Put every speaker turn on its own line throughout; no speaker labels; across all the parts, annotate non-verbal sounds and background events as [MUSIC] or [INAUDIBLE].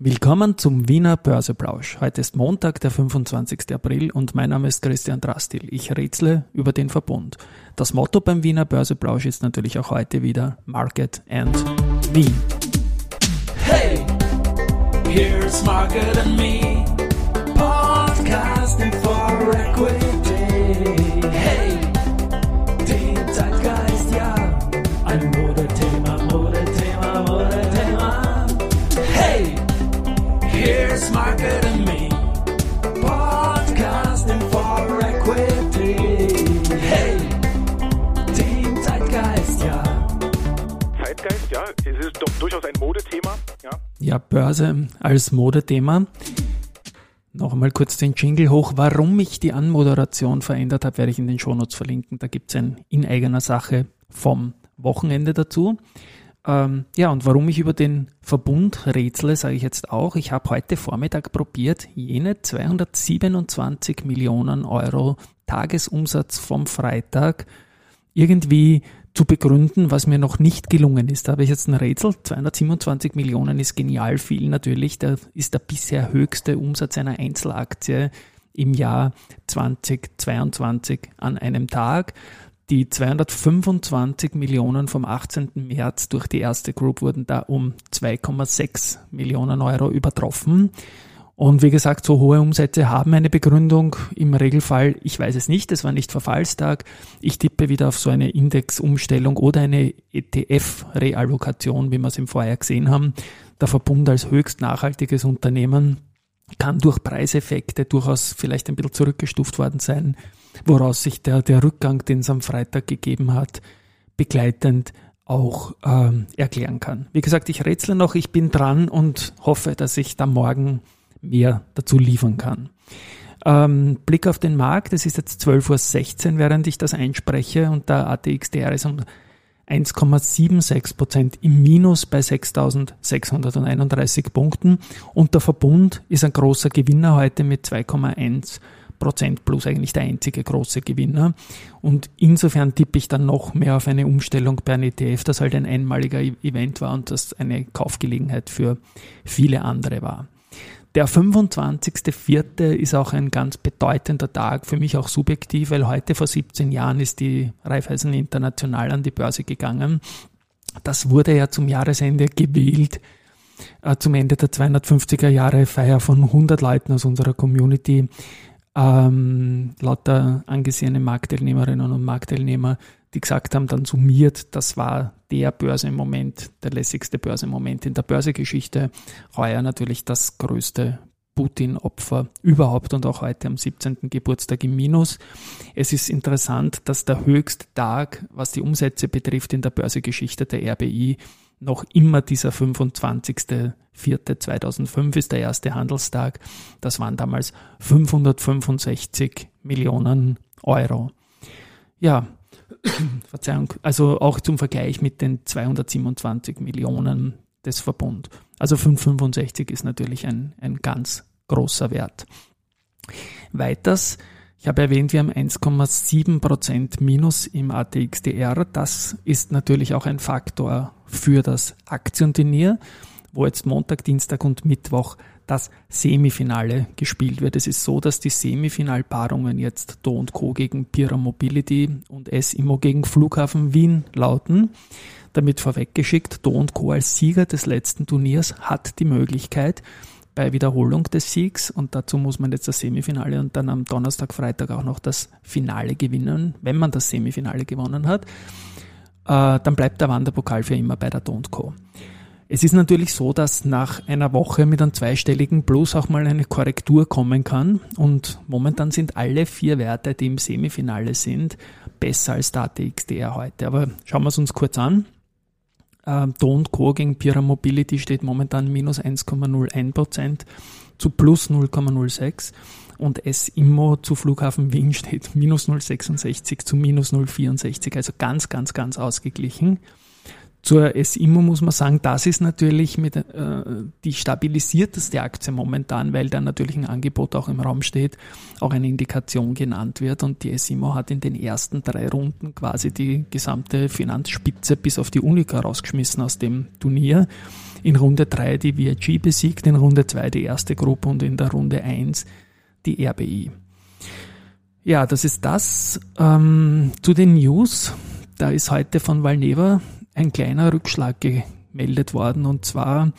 Willkommen zum Wiener Börseplausch. Heute ist Montag, der 25. April und mein Name ist Christian Drastil. Ich rätsle über den Verbund. Das Motto beim Wiener Börseplausch ist natürlich auch heute wieder Market and Me.
Hey, here's Market and Me, podcasting for equity.
Es ist doch durchaus ein Modethema. Ja.
Ja, Börse als Modethema. Noch einmal kurz den Jingle hoch. Warum ich die Anmoderation verändert habe, werde ich in den Shownotes verlinken. Da gibt es ein in eigener Sache vom Wochenende dazu. Ähm, ja, und warum ich über den Verbund rätsle, sage ich jetzt auch. Ich habe heute Vormittag probiert, jene 227 Millionen Euro Tagesumsatz vom Freitag irgendwie zu begründen, was mir noch nicht gelungen ist. Da habe ich jetzt ein Rätsel. 227 Millionen ist genial viel natürlich. Da ist der bisher höchste Umsatz einer Einzelaktie im Jahr 2022 an einem Tag. Die 225 Millionen vom 18. März durch die erste Group wurden da um 2,6 Millionen Euro übertroffen. Und wie gesagt, so hohe Umsätze haben eine Begründung. Im Regelfall, ich weiß es nicht, es war nicht Verfallstag. Ich tippe wieder auf so eine Indexumstellung oder eine ETF-Reallokation, wie wir es im Vorjahr gesehen haben. Der Verbund als höchst nachhaltiges Unternehmen kann durch Preiseffekte durchaus vielleicht ein bisschen zurückgestuft worden sein, woraus sich der, der Rückgang, den es am Freitag gegeben hat, begleitend auch ähm, erklären kann. Wie gesagt, ich rätsle noch, ich bin dran und hoffe, dass ich da morgen mehr dazu liefern kann. Ähm, Blick auf den Markt, es ist jetzt 12.16 Uhr, während ich das einspreche und der ATXDR ist um 1,76 Prozent im Minus bei 6.631 Punkten und der Verbund ist ein großer Gewinner heute mit 2,1 Prozent plus eigentlich der einzige große Gewinner. Und insofern tippe ich dann noch mehr auf eine Umstellung per ETF, das halt ein einmaliger Event war und das eine Kaufgelegenheit für viele andere war. Der 25.04. ist auch ein ganz bedeutender Tag, für mich auch subjektiv, weil heute vor 17 Jahren ist die Raiffeisen International an die Börse gegangen. Das wurde ja zum Jahresende gewählt, äh, zum Ende der 250er Jahre Feier von 100 Leuten aus unserer Community, ähm, lauter angesehene Marktteilnehmerinnen und Marktteilnehmer, die gesagt haben, dann summiert, das war der Börsemoment, der lässigste Börsemoment in der Börsegeschichte. Heuer natürlich das größte Putin-Opfer überhaupt und auch heute am 17. Geburtstag im Minus. Es ist interessant, dass der höchste Tag, was die Umsätze betrifft, in der Börsegeschichte der RBI noch immer dieser 25.04.2005 ist, der erste Handelstag. Das waren damals 565 Millionen Euro. Ja, [COUGHS] Verzeihung, also auch zum Vergleich mit den 227 Millionen des Verbund. Also 565 ist natürlich ein, ein ganz großer Wert. Weiters, ich habe erwähnt, wir haben 1,7% Minus im ATXDR. Das ist natürlich auch ein Faktor für das Aktienturnier, wo jetzt Montag, Dienstag und Mittwoch das Semifinale gespielt wird. Es ist so, dass die Semifinalpaarungen jetzt Do und Co. gegen Pira Mobility und S-Immo gegen Flughafen Wien lauten. Damit vorweggeschickt, Do und Co. als Sieger des letzten Turniers hat die Möglichkeit, bei Wiederholung des Siegs, und dazu muss man jetzt das Semifinale und dann am Donnerstag, Freitag auch noch das Finale gewinnen, wenn man das Semifinale gewonnen hat, äh, dann bleibt der Wanderpokal für immer bei der Do und Co. Es ist natürlich so, dass nach einer Woche mit einem zweistelligen Plus auch mal eine Korrektur kommen kann. Und momentan sind alle vier Werte, die im Semifinale sind, besser als der ATXDR heute. Aber schauen wir es uns kurz an. Ähm, Do Co. gegen Pira Mobility steht momentan minus 1,01% zu plus 0,06% und S-Immo zu Flughafen Wien steht minus 0,66 zu minus 0,64, also ganz, ganz, ganz ausgeglichen. Zur S-Immo muss man sagen, das ist natürlich mit, äh, die stabilisierteste Aktie momentan, weil da natürlich ein Angebot auch im Raum steht, auch eine Indikation genannt wird. Und die S-Immo hat in den ersten drei Runden quasi die gesamte Finanzspitze bis auf die Unica rausgeschmissen aus dem Turnier. in Runde 3 die VIG besiegt, in Runde 2 die erste Gruppe und in der Runde 1 die RBI. Ja, das ist das. Ähm, zu den News. Da ist heute von Valneva ein kleiner Rückschlag gemeldet worden. Und zwar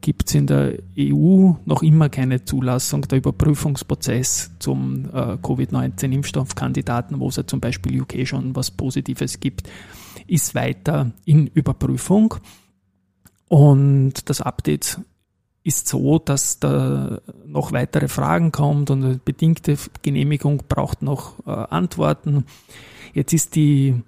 gibt es in der EU noch immer keine Zulassung. Der Überprüfungsprozess zum äh, Covid-19-Impfstoffkandidaten, wo es ja zum Beispiel UK schon was Positives gibt, ist weiter in Überprüfung. Und das Update ist so, dass da noch weitere Fragen kommt und eine bedingte Genehmigung braucht noch äh, Antworten. Jetzt ist die,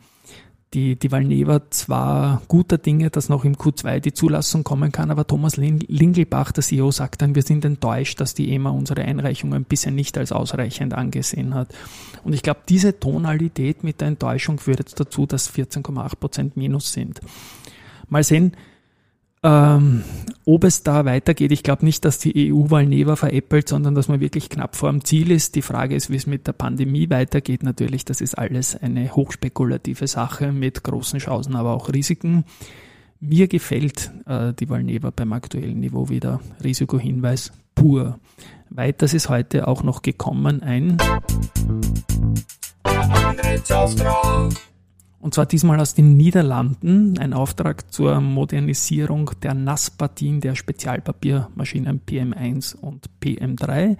die, die Valneva zwar guter Dinge, dass noch im Q2 die Zulassung kommen kann, aber Thomas Lingelbach, der CEO, sagt dann, wir sind enttäuscht, dass die EMA unsere Einreichungen bisher nicht als ausreichend angesehen hat. Und ich glaube, diese Tonalität mit der Enttäuschung führt jetzt dazu, dass 14,8 Prozent Minus sind. Mal sehen, ähm, ob es da weitergeht, ich glaube nicht, dass die EU Valneva veräppelt, sondern dass man wirklich knapp vor dem Ziel ist. Die Frage ist, wie es mit der Pandemie weitergeht. Natürlich, das ist alles eine hochspekulative Sache mit großen Chancen, aber auch Risiken. Mir gefällt äh, die Valneva beim aktuellen Niveau wieder. Risikohinweis pur. Weiters ist heute auch noch gekommen ein und zwar diesmal aus den Niederlanden ein Auftrag zur Modernisierung der Nasspartien der Spezialpapiermaschinen PM1 und PM3.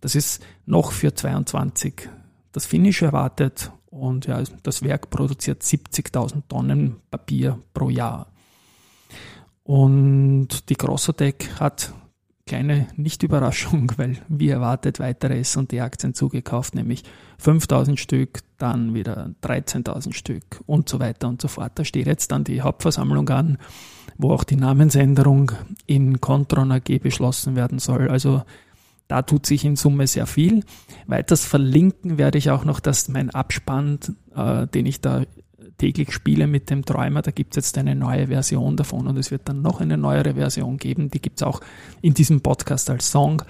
Das ist noch für 22 das Finish erwartet und ja, das Werk produziert 70.000 Tonnen Papier pro Jahr. Und die Grossotec hat kleine Nicht-Überraschung, [LAUGHS] weil wie erwartet weitere S&D-Aktien zugekauft, nämlich 5000 Stück, dann wieder 13.000 Stück und so weiter und so fort. Da steht jetzt dann die Hauptversammlung an, wo auch die Namensänderung in Contron AG beschlossen werden soll. Also da tut sich in Summe sehr viel. Weiters verlinken werde ich auch noch, dass mein Abspann, äh, den ich da täglich spiele mit dem Träumer. Da gibt es jetzt eine neue Version davon und es wird dann noch eine neuere Version geben. Die gibt es auch in diesem Podcast als Song.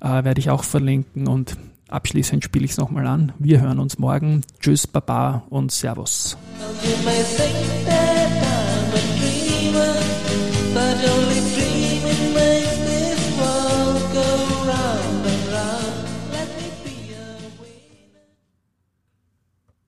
Äh, werde ich auch verlinken und abschließend spiele ich es nochmal an. Wir hören uns morgen. Tschüss, Baba und Servus.